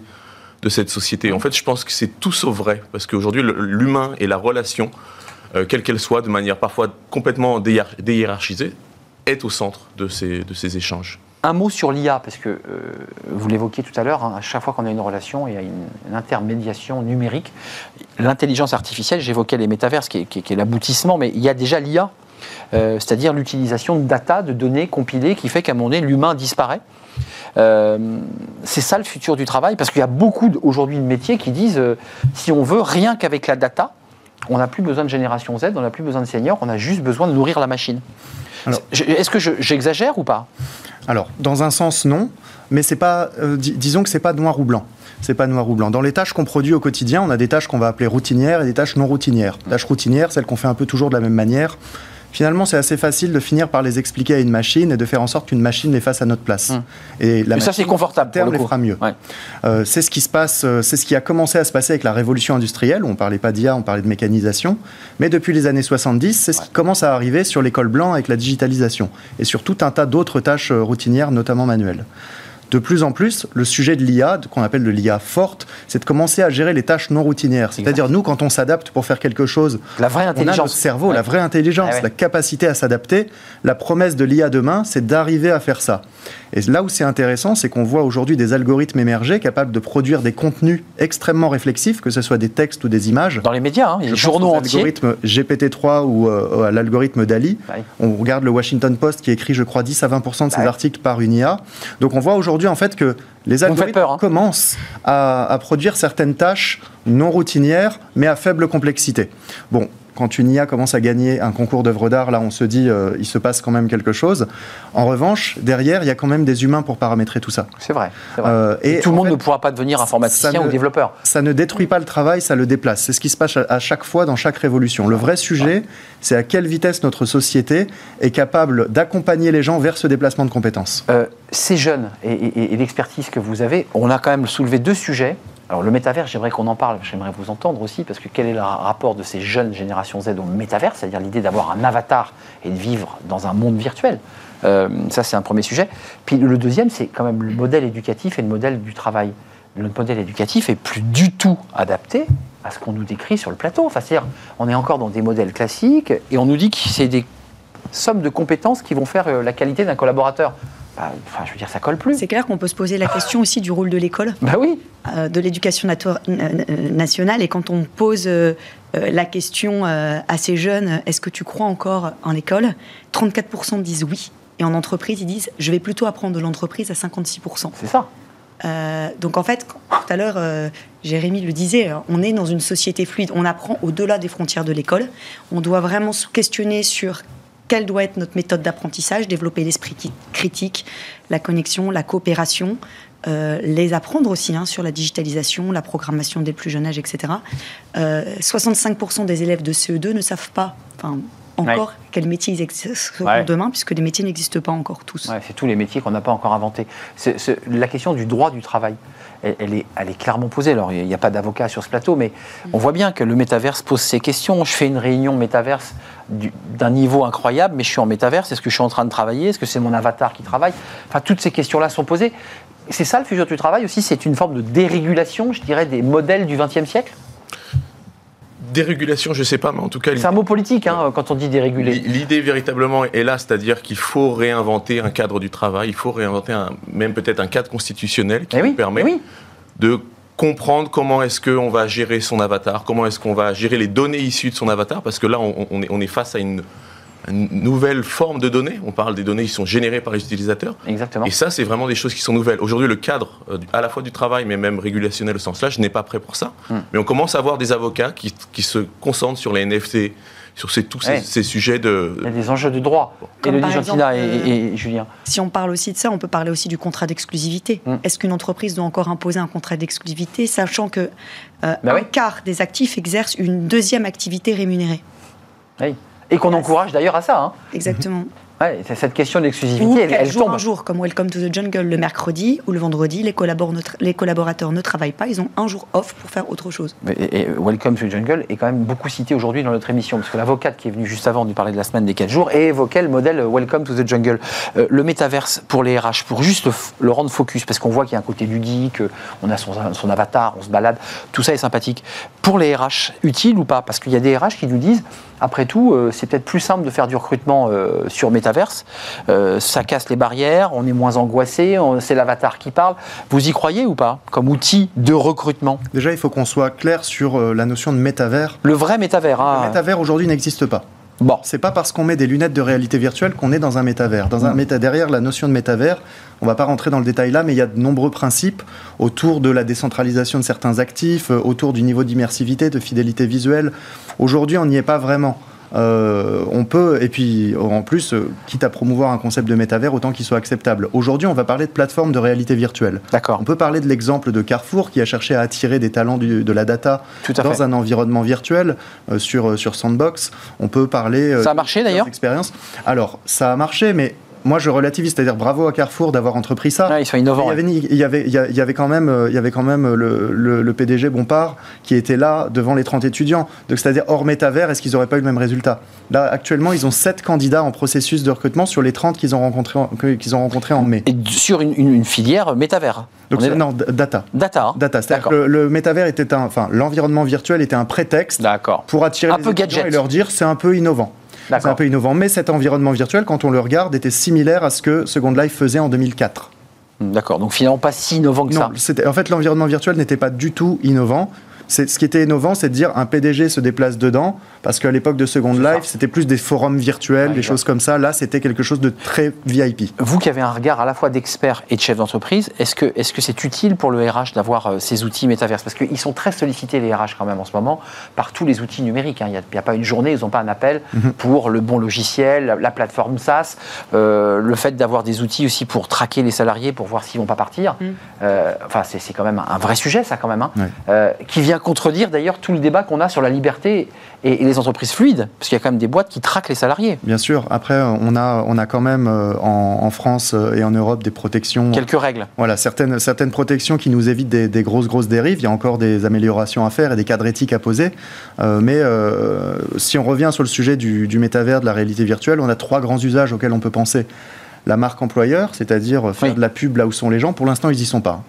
de cette société. En fait, je pense que c'est tout sauf vrai. Parce qu'aujourd'hui, l'humain et la relation, euh, quelle qu'elle soit, de manière parfois complètement déhiér- déhiérarchisée, est au centre de ces, de ces échanges. Un mot sur l'IA, parce que euh, vous l'évoquiez tout à l'heure, hein, à chaque fois qu'on a une relation, il y a une, intermédiation numérique. L'intelligence artificielle, j'évoquais les métaverses, qui est, l'aboutissement, mais il y a déjà l'IA, euh, c'est-à-dire l'utilisation de data, de données compilées, qui fait qu'à un moment donné, l'humain disparaît. Euh, c'est ça le futur du travail, parce qu'il y a beaucoup aujourd'hui de métiers qui disent, si on veut, rien qu'avec la data, on n'a plus besoin de génération Z, on n'a plus besoin de seniors, on a juste besoin de nourrir la machine. Est-ce que je- j'exagère ou pas? Alors, dans un sens, non, mais c'est pas, euh, dis- disons que c'est pas noir ou blanc. C'est pas noir ou blanc. Dans les tâches qu'on produit au quotidien, on a des tâches qu'on va appeler routinières et des tâches non routinières. Tâches routinières, celles qu'on fait un peu toujours de la même manière. Finalement, c'est assez facile de finir par les expliquer à une machine et de faire en sorte qu'une machine les fasse à notre place. Hum. Et la Mais ça, c'est confortable terme, pour le les fera mieux. Ouais. Euh, c'est ce qui se passe, euh, c'est ce qui a commencé à se passer avec la révolution industrielle. où On parlait pas d'IA, on parlait de mécanisation. Mais depuis les années 70, c'est ce qui commence à arriver sur l'école blanc avec la digitalisation et sur tout un tas d'autres tâches euh, routinières, notamment manuelles. De plus en plus, le sujet de l'IA, qu'on appelle de l'IA forte, c'est de commencer à gérer les tâches non routinières. C'est-à-dire, nous, quand on s'adapte pour faire quelque chose, La vraie on a intelligence. notre cerveau, Ouais. la vraie intelligence, Ah ouais. la capacité à s'adapter. La promesse de l'IA demain, c'est d'arriver à faire ça. Et là où c'est intéressant, c'est qu'on voit aujourd'hui des algorithmes émerger capables de produire des contenus extrêmement réflexifs, que ce soit des textes ou des images. Dans les médias, hein, il y a Je des pense journaux aux entiers. algorithmes GPT-3 ou euh, à l'algorithme DALI. Ouais. On regarde le Washington Post qui écrit, je crois, 10 à 20 de ses Ouais. articles par une IA. Donc on voit aujourd'hui en fait que les algorithmes peur, hein. commencent à, à produire certaines tâches non routinières, mais à faible complexité. Bon. Quand une IA commence à gagner un concours d'œuvres d'art, là, on se dit, euh, il se passe quand même quelque chose. En revanche, derrière, il y a quand même des humains pour paramétrer tout ça. C'est vrai. Euh, et tout le monde fait, ne pourra pas devenir informaticien ne- ou développeur. ça ne détruit pas le travail, ça le déplace. C'est ce qui se passe à- à chaque fois dans chaque révolution. Le vrai sujet, c'est à quelle vitesse notre société est capable d'accompagner les gens vers ce déplacement de compétences. Euh, ces jeunes et, et- et l'expertise que vous avez, on a quand même soulevé deux sujets. Alors le métavers, j'aimerais qu'on en parle, j'aimerais vous entendre aussi, parce que quel est le rapport de ces jeunes générations Z au métavers, c'est-à-dire l'idée d'avoir un avatar et de vivre dans un monde virtuel? Euh, Ça, c'est un premier sujet. Puis le deuxième, c'est quand même le modèle éducatif et le modèle du travail. Le modèle éducatif est plus du tout adapté à ce qu'on nous décrit sur le plateau. Enfin, c'est-à-dire, on est encore dans des modèles classiques et on nous dit que c'est des sommes de compétences qui vont faire euh, la qualité d'un collaborateur. Bah, enfin, je veux dire, ça colle plus. C'est clair qu'on peut se poser la question aussi du rôle de l'école. Bah oui. euh, de l'éducation euh, euh, nationale. Et quand on pose euh, la question euh, à ces jeunes, est-ce que tu crois encore en l'école? 34% disent oui. Et en entreprise, ils disent, je vais plutôt apprendre de l'entreprise à 56%. C'est ça. Donc en fait, tout à l'heure, Jérémy le disait, on est dans une société fluide, on apprend au-delà des frontières de l'école. On doit vraiment se questionner sur quelle doit être notre méthode d'apprentissage, développer l'esprit critique, la connexion, la coopération, euh, les apprendre aussi hein, sur la digitalisation, la programmation dès le plus jeune âge, etc. Euh, 65% des élèves de CE2 ne savent pas, encore quel métier ils exerceront Ouais. demain, puisque les métiers n'existent pas encore tous. Ouais, c'est tous les métiers qu'on n'a pas encore inventés. C'est- la question du droit du travail, elle, est, clairement posée. Alors, il n'y a pas d'avocat sur ce plateau, mais on voit bien que le métaverse pose ces questions. Je fais une réunion métaverse du- d'un niveau incroyable, mais je suis en métaverse. Est-ce que je suis en train de travailler? Est-ce que c'est mon avatar qui travaille? Enfin, toutes ces questions-là sont posées. C'est ça le futur du travail aussi, c'est une forme de dérégulation, je dirais, des modèles du XXe siècle? Dérégulation, je sais pas, mais en tout cas, C'est un mot politique hein, quand on dit déréguler. L'idée véritablement est là, c'est-à-dire qu'il faut réinventer un cadre du travail, il faut réinventer un- même peut-être un cadre constitutionnel qui Eh oui, nous permet eh oui. de comprendre comment est-ce qu'on va gérer son avatar, comment est-ce qu'on va gérer les données issues de son avatar, parce que là, on, on est, on est face à une, une nouvelle forme de données. On parle des données qui sont générées par les utilisateurs. Exactement. Et ça, c'est vraiment des choses qui sont nouvelles. Aujourd'hui, le cadre, euh, à la fois du travail, mais même régulationnel au sens large, n'est pas prêt pour ça. Hmm. Mais on commence à voir des avocats qui, qui se concentrent sur les NFT, sur ces, tous ces, sujets de. Il y a des enjeux de droit. et le Gentina et, Julien. Si on parle aussi de ça, on peut parler aussi du contrat d'exclusivité. Mm. Est-ce qu'une entreprise doit encore imposer un contrat d'exclusivité, sachant que bah un quart des actifs exercent une deuxième activité rémunérée? Oui. Et qu'on encourage d'ailleurs à ça. Hein. Exactement. Ouais, cette question d'exclusivité, elle, elle tombe. un jour, comme Welcome to the Jungle le mercredi ou le vendredi, les, les, collaborateurs ne travaillent pas, ils ont un jour off pour faire autre chose. Et, Welcome to the Jungle est quand même beaucoup cité aujourd'hui dans notre émission, parce que l'avocate qui est venue juste avant nous parler de la semaine des 4 jours et évoquait le modèle Welcome to the Jungle. Euh, le métaverse pour les RH, pour juste le, rendre focus, parce qu'on voit qu'il y a un côté ludique, on a son, son, avatar, on se balade, tout ça est sympathique. Pour les RH, utile ou pas? Parce qu'il y a des RH qui nous disent, après tout, euh, c'est peut-être plus simple de faire du recrutement euh, sur métaverse euh, ça casse les barrières, on est moins angoissé, c'est l'avatar qui parle. Vous y croyez ou pas comme outil de recrutement? Déjà, il faut qu'on soit clair sur la notion de métavers. Le vrai métavers. Hein. Le métavers aujourd'hui n'existe pas. Bon. C'est pas parce qu'on met des lunettes de réalité virtuelle qu'on est dans un métavers. Dans un méta derrière la notion de métavers, on va pas rentrer dans le détail là, mais il y a de nombreux principes autour de la décentralisation de certains actifs, euh, autour du niveau d'immersivité, de fidélité visuelle. Aujourd'hui, on n'y est pas vraiment. Euh, on peut, et puis en plus, euh, quitte à promouvoir un concept de métavers, autant qu'il soit acceptable. Aujourd'hui, on va parler de plateforme de réalité virtuelle. D'accord. On peut parler de l'exemple de Carrefour qui a cherché à attirer des talents de la data dans un environnement virtuel euh, sur, sur Sandbox. On peut parler. ça a marché d'ailleurs? Expérience. Alors, ça a marché, mais moi, je relativise, c'est-à-dire bravo à Carrefour d'avoir entrepris ça. ils sont innovants. Il y, avait, il, y avait, quand même, il y avait quand même le, PDG Bompard qui était là devant les 30 étudiants. Donc, c'est-à-dire hors métavers, est-ce qu'ils n'auraient pas eu le même résultat? Là, actuellement, ils ont 7 candidats en processus de recrutement sur les 30 qu'ils ont rencontrés, qu'ils ont rencontrés en mai. Et sur une, filière métavers donc, non, data. Data. Hein. Data. C'est-à-dire que le, métavers était un, enfin, l'environnement virtuel était un prétexte pour attirer les étudiants et leur dire c'est un peu innovant. C'est un peu innovant. Mais cet environnement virtuel, quand on le regarde, était similaire à ce que Second Life faisait en 2004. D'accord, donc finalement pas si innovant que non, ça. En fait, l'environnement virtuel n'était pas du tout innovant ce qui était innovant, c'est de dire un PDG se déplace dedans, parce qu'à l'époque de Second Life, c'était plus des forums virtuels, des choses comme ça. Là, c'était quelque chose de très VIP. Vous qui avez un regard à la fois d'expert et de chef d'entreprise, est-ce que est-ce que c'est utile pour le RH d'avoir euh, ces outils métaverses? Parce qu'ils sont très sollicités les RH quand même en ce moment par tous les outils numériques. Hein. Il n'y a, pas une journée, ils n'ont pas un appel mhm. pour le bon logiciel, la, plateforme SaaS, euh, le fait d'avoir des outils aussi pour traquer les salariés, pour voir s'ils vont pas partir. Mhm. Euh, enfin, c'est quand même un vrai sujet, ça quand même, hein. qui vient contredire d'ailleurs tout le débat qu'on a sur la liberté et, les entreprises fluides, parce qu'il y a quand même des boîtes qui traquent les salariés. Bien sûr. Après, on a, on a quand même euh, en, France euh, et en Europe des protections. Quelques règles. Voilà, certaines, certaines protections qui nous évitent des, grosses, grosses dérives. Il y a encore des améliorations à faire et des cadres éthiques à poser. Euh, mais si on revient sur le sujet du, du métavers, de la réalité virtuelle, on a trois grands usages auxquels on peut penser. La marque employeur, c'est-à-dire faire de la pub là où sont les gens. Pour l'instant, ils n'y sont pas.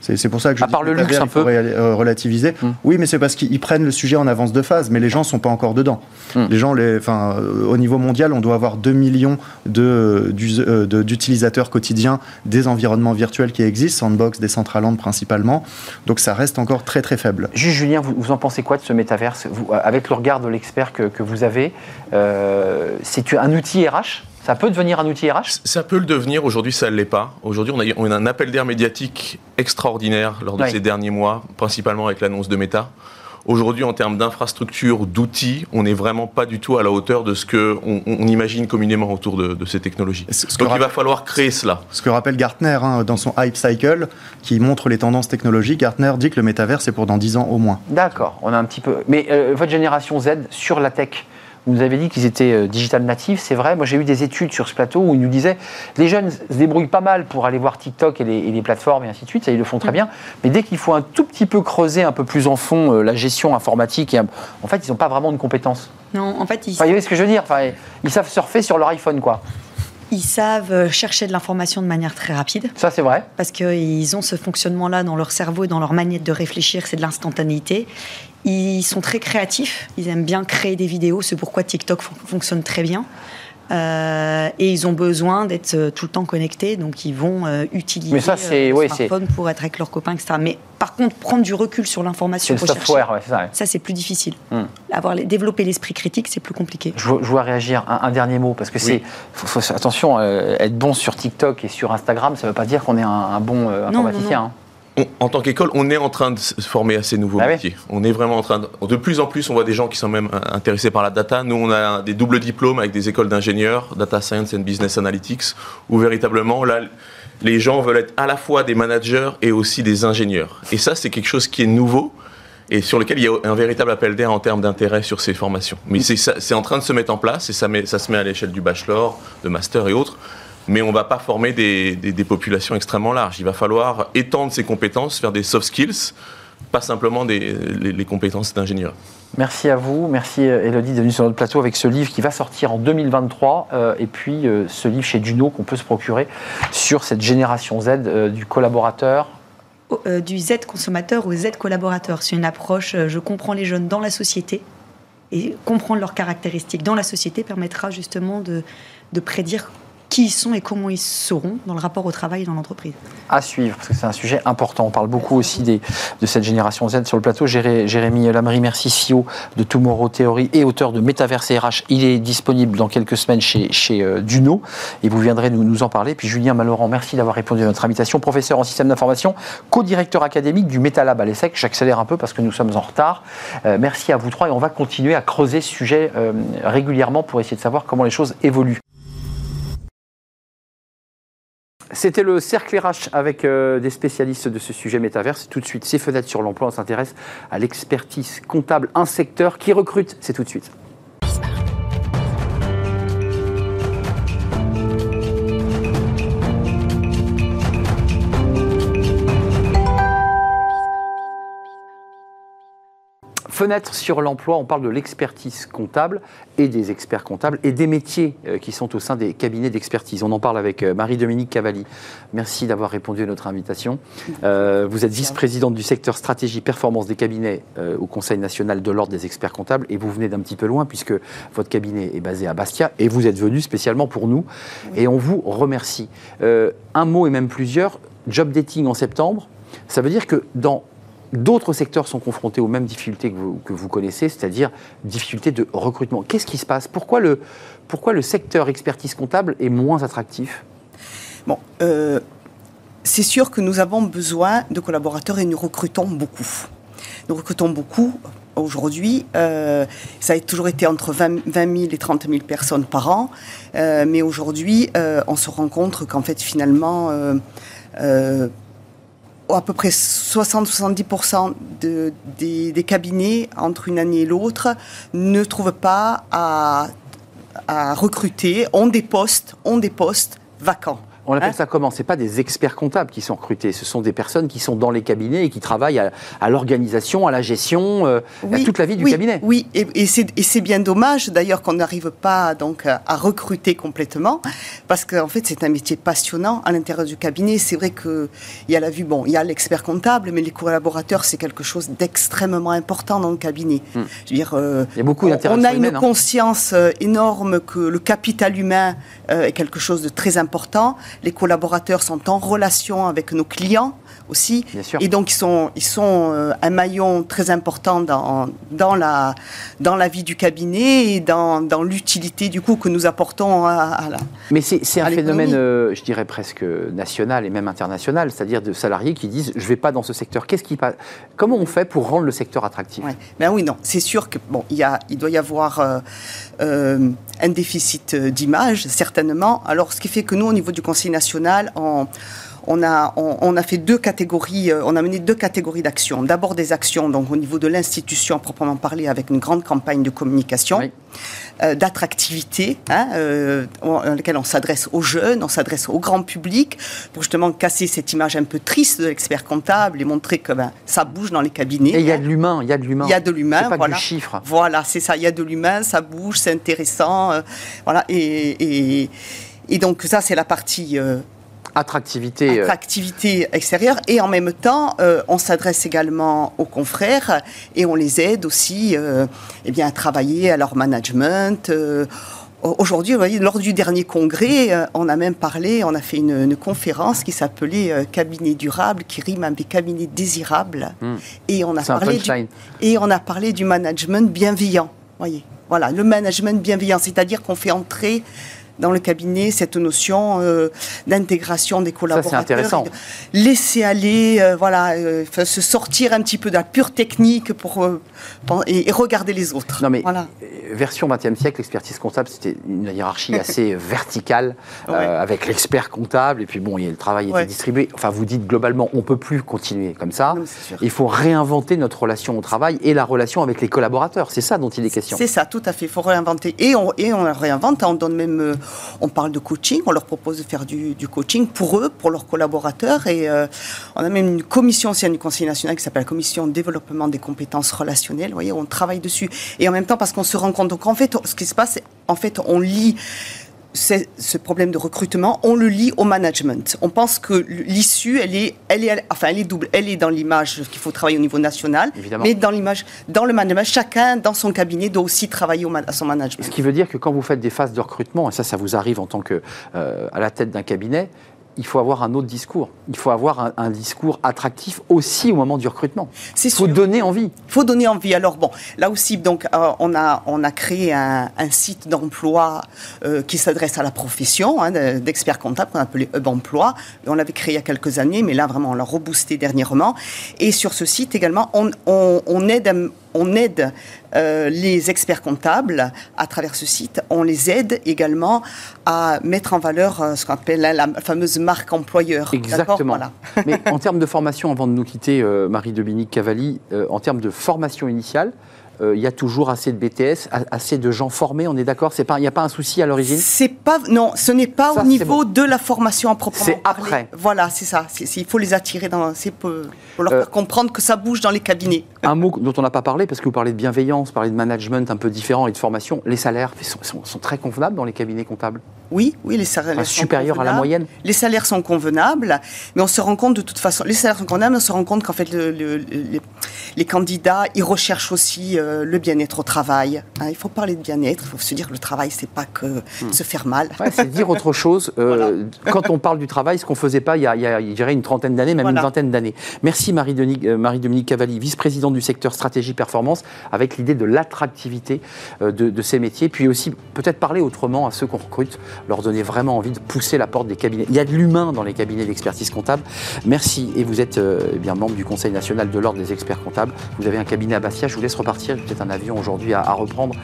C'est pour ça que je à part le luxe un peu euh, relativiser. Hmm. Oui, mais c'est parce qu'ils prennent le sujet en avance de phase, mais les gens sont pas encore dedans. Hmm. Les gens, les, enfin, euh, au niveau mondial, on doit avoir 2 millions euh, d'utilisateurs quotidiens des environnements virtuels qui existent, Sandbox, Decentraland principalement. Donc ça reste encore très très faible. Juste Julien, vous, vous en pensez quoi de ce métaverse? Avec le regard de l'expert que, que, vous avez, c'est un outil RH ça peut devenir un outil RH Ça peut le devenir. Aujourd'hui, ça ne l'est pas. Aujourd'hui, on a, on a un appel d'air médiatique extraordinaire lors de ces derniers mois, principalement avec l'annonce de Meta. Aujourd'hui, en termes d'infrastructure, d'outils, on n'est vraiment pas du tout à la hauteur de ce qu'on on imagine communément autour de, ces technologies. Donc il va falloir créer cela. Ce que rappelle Gartner hein, dans son Hype Cycle, qui montre les tendances technologiques, Gartner dit que le métavers, c'est pour dans 10 ans au moins. D'accord, on a un petit peu. Mais euh, votre génération Z, sur la tech, vous nous avez dit qu'ils étaient euh, digital natifs, c'est vrai. Moi, j'ai eu des études sur ce plateau où ils nous disaient les jeunes se débrouillent pas mal pour aller voir TikTok et les, plateformes et ainsi de suite, ça ils le font très bien. Mais dès qu'il faut un tout petit peu creuser un peu plus en fond euh, la gestion informatique, en fait, ils n'ont pas vraiment de compétences. Non, en fait, ils. Enfin, vous voyez ce que je veux dire? Enfin, Ils savent surfer sur leur iPhone, quoi. Ils savent euh, chercher de l'information de manière très rapide. Ça, c'est vrai. Parce qu'ils ont ce fonctionnement-là dans leur cerveau et dans leur manière de réfléchir, c'est de l'instantanéité. Ils sont très créatifs, ils aiment bien créer des vidéos, c'est pourquoi TikTok fonctionne très bien. Euh, et ils ont besoin d'être euh, tout le temps connectés, donc ils vont euh, utiliser Mais ça, le smartphone pour être avec leurs copains, etc. Mais par contre, prendre du recul sur l'information, ouais, ça. Ça, c'est plus difficile. Hmm. Avoir développer l'esprit critique, c'est plus compliqué. Je, vois réagir un, dernier mot parce que c'est attention, être bon sur TikTok et sur Instagram, ça ne veut pas dire qu'on est un, bon informaticien. Non, hein. En tant qu'école, on est en train de se former à ces nouveaux ah métiers. On est vraiment en train de... De plus en plus, on voit des gens qui sont même intéressés par la data. Nous, on a des doubles diplômes avec des écoles d'ingénieurs, Data Science and Business Analytics, où véritablement, là, les gens veulent être à la fois des managers et aussi des ingénieurs. Et ça, c'est quelque chose qui est nouveau et sur lequel il y a un véritable appel d'air en termes d'intérêt sur ces formations. Mais c'est en train de se mettre en place et ça, ça se met à l'échelle du bachelor, de master et autres. Mais on ne va pas former des, des, populations extrêmement larges. Il va falloir étendre ces compétences, faire des soft skills, pas simplement des, les, compétences d'ingénieur. Merci à vous, merci Elodie d'être venue sur notre plateau avec ce livre qui va sortir en 2023 euh, et puis euh, ce livre chez Duno qu'on peut se procurer sur cette génération Z euh, du collaborateur, euh, du Z consommateur au Z collaborateur. C'est une approche, euh, je comprends les jeunes dans la société et comprendre leurs caractéristiques dans la société permettra justement de, de prédire qui ils sont et comment ils seront dans le rapport au travail dans l'entreprise. À suivre, parce que c'est un sujet important. On parle beaucoup aussi des, de cette génération Z sur le plateau. Jérémy Lamery, merci, CEO de Tomorrow Theory et auteur de Métaverse RH. Il est disponible dans quelques semaines chez, chez euh, Duno et vous viendrez nous, nous en parler. Puis Julien Malorand, merci d'avoir répondu à notre invitation. Professeur en système d'information, co-directeur académique du Metalab à l'ESSEC. J'accélère un peu parce que nous sommes en retard. Euh, merci à vous trois et on va continuer à creuser ce sujet euh, régulièrement pour essayer de savoir comment les choses évoluent. C'était le cercle RH avec euh, des spécialistes de ce sujet métaverse. Tout de suite, ces fenêtres sur l'emploi, on s'intéresse à l'expertise comptable, un secteur qui recrute. C'est tout de suite. Fenêtre sur l'emploi, on parle de l'expertise comptable et des experts comptables et des métiers euh, qui sont au sein des cabinets d'expertise. On en parle avec euh, Marie-Dominique Cavalli. Merci d'avoir répondu à notre invitation. Euh, vous êtes vice-présidente du secteur stratégie performance des cabinets au Conseil national de l'ordre des experts comptables et vous venez d'un petit peu loin puisque votre cabinet est basé à Bastia et vous êtes venu spécialement pour nous et on vous remercie. un mot et même plusieurs, job dating en septembre, ça veut dire que dans D'autres secteurs sont confrontés aux mêmes difficultés que vous, connaissez, c'est-à-dire difficultés de recrutement. Qu'est-ce qui se passe? Pourquoi le, pourquoi le secteur expertise comptable est moins attractif? Bon, euh, c'est sûr que nous avons besoin de collaborateurs et nous recrutons beaucoup. Nous recrutons beaucoup. Aujourd'hui, euh, ça a toujours été entre 20, 000 et 30 000 personnes par an, euh, mais aujourd'hui, on se rend compte qu'en fait, finalement, à peu près 60-70% de, des, des, cabinets, entre une année et l'autre, ne trouvent pas à, à recruter, ont des postes, ont des postes vacants. On appelle hein ça comment? Ce pas des experts comptables qui sont recrutés, ce sont des personnes qui sont dans les cabinets et qui travaillent à, l'organisation, à la gestion, euh, à toute la vie du cabinet. Oui, et, et c'est bien dommage d'ailleurs qu'on n'arrive pas donc à recruter complètement, parce qu'en fait c'est un métier passionnant à l'intérieur du cabinet. C'est vrai qu'il y a la vue, bon, il y a l'expert comptable, mais les collaborateurs c'est quelque chose d'extrêmement important dans le cabinet. Hmm. Je veux dire, euh, il y a beaucoup on, on a une hein. conscience euh, énorme que le capital humain est quelque chose de très important les collaborateurs sont en relation avec nos clients aussi. Et donc, ils sont, ils sont euh, un maillon très important dans, dans, la, dans la vie du cabinet et dans, dans l'utilité, du coup, que nous apportons à, la. Mais c'est un phénomène, euh, je dirais presque national et même international, c'est-à-dire de salariés qui disent je ne vais pas dans ce secteur. Qu'est-ce qui passe Comment on fait pour rendre le secteur attractif? Ben oui, non. C'est sûr que bon, il, y a, il doit y avoir euh, un déficit d'image, certainement. Alors, ce qui fait que nous, au niveau du Conseil national, on on a, on, a fait deux catégories, euh, on a mené deux catégories d'actions. D'abord des actions donc au niveau de l'institution proprement parlé, avec une grande campagne de communication, euh, d'attractivité, hein, euh, dans laquelle on s'adresse aux jeunes, on s'adresse au grand public, pour justement casser cette image un peu triste de l'expert comptable et montrer que ben, ça bouge dans les cabinets. Et il y a de l'humain, il y a de l'humain. Il y a de l'humain, pas voilà. Du chiffre. Voilà, c'est ça, il y a de l'humain, ça bouge, c'est intéressant, voilà, et, et, donc ça c'est la partie Attractivité. Euh, Attractivité extérieure. Et en même temps, euh, on s'adresse également aux confrères et on les aide aussi euh, eh bien, à travailler à leur management. Aujourd'hui, lors du dernier congrès, on a même parlé, on a fait une, conférence qui s'appelait Cabinet durable, qui rime avec cabinet désirable. Hmm. Et, on a parlé du, et on a parlé du management bienveillant. Voyez, voilà, le management bienveillant, c'est-à-dire qu'on fait entrer dans le cabinet cette notion euh, d'intégration des collaborateurs. Ça, c'est intéressant. Laisser aller, euh, voilà, euh, se sortir un petit peu de la pure technique pour, et, regarder les autres. Non, mais version 20e siècle, l'expertise comptable, c'était une hiérarchie assez verticale avec l'expert comptable. Et puis, bon, le travail était distribué. Enfin, vous dites globalement, on ne peut plus continuer comme ça. il faut réinventer notre relation au travail et la relation avec les collaborateurs. C'est ça dont il est question. C'est ça, tout à fait. Il faut réinventer. Et on, et on réinvente, on donne même on parle de coaching, on leur propose de faire du, coaching pour eux, pour leurs collaborateurs. Et euh, on a même une commission aussi du Conseil national qui s'appelle la Commission développement des compétences relationnelles. Vous voyez, on travaille dessus. Et en même temps, parce qu'on se rend compte, donc en fait, ce qui se passe, en fait, on lit ce problème de recrutement, on le lit au management. On pense que l'issue, elle est, elle est, enfin, elle est double. Elle est dans l'image qu'il faut travailler au niveau national, mais dans l'image, dans le management, chacun dans son cabinet doit aussi travailler au, à son management. Ce qui veut dire que quand vous faites des phases de recrutement, et ça, ça vous arrive en tant que euh, à la tête d'un cabinet, il faut avoir un autre discours. Il faut avoir un, discours attractif aussi au moment du recrutement. Il faut donner envie. Il faut donner envie. Alors bon, là aussi, donc, euh, on, a, on a créé un, site d'emploi euh, qui s'adresse à la profession hein, d'expert comptable qu'on appelait Hub Emploi. On l'avait créé il y a quelques années, mais là vraiment on l'a reboosté dernièrement. Et sur ce site également, on, on, on aide on aide euh, les experts comptables à travers ce site. On les aide également à mettre en valeur euh, ce qu'on appelle la, fameuse marque employeur. Exactement. Mais en termes de formation, avant de nous quitter, euh, Marie-Dominique Cavalli, en termes de formation initiale, euh, il y a toujours assez de BTS, assez de gens formés, on est d'accord? Il n'y a pas un souci à l'origine? C'est pas, Non, ce n'est pas au niveau de la formation à proprement C'est après. Voilà, c'est ça. il faut les attirer, dans, pour, pour leur euh, faire comprendre que ça bouge dans les cabinets. Un mot dont on n'a pas parlé, parce que vous parlez de bienveillance, vous parlez de management un peu différent et de formation, les salaires sont, sont, très convenables dans les cabinets comptables? Oui, oui, les salaires sont supérieurs à la moyenne Les salaires sont convenables, mais on se rend compte de toute façon, les salaires sont convenables, mais on se rend compte qu'en fait, le, les candidats, ils recherchent aussi... Euh, le bien-être au travail. Hein. il faut parler de bien-être, il faut se dire que le travail, c'est pas que hmm. se faire mal. c'est dire autre chose. Euh, quand on parle du travail, ce qu'on faisait pas il y a, il y a une trentaine d'années, même une vingtaine d'années. Merci Marie-Dominique euh, Marie Cavalli, vice-présidente du secteur stratégie performance, avec l'idée de l'attractivité de, ces métiers, puis aussi peut-être parler autrement à ceux qu'on recrute, leur donner vraiment envie de pousser la porte des cabinets. Il y a de l'humain dans les cabinets d'expertise comptable. Merci et vous êtes eh bien membre du Conseil national de l'ordre des experts comptables. Vous avez un cabinet à Bastia. Je vous laisse repartir peut-être un avion aujourd'hui à, reprendre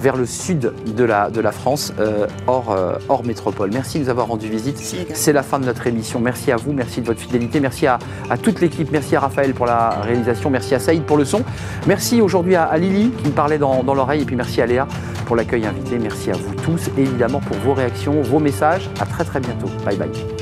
vers le sud de la, de la France, euh, hors, euh, hors métropole. Merci de nous avoir rendu visite. C'est la fin de notre émission. Merci à vous, merci de votre fidélité, merci à, toute l'équipe, merci à Raphaël pour la réalisation, merci à Saïd pour le son, merci aujourd'hui à, Lily qui me parlait dans, dans l'oreille, et puis merci à Léa pour l'accueil invité. Merci à vous tous, évidemment, pour vos vos messages. À très très bientôt. Bye bye.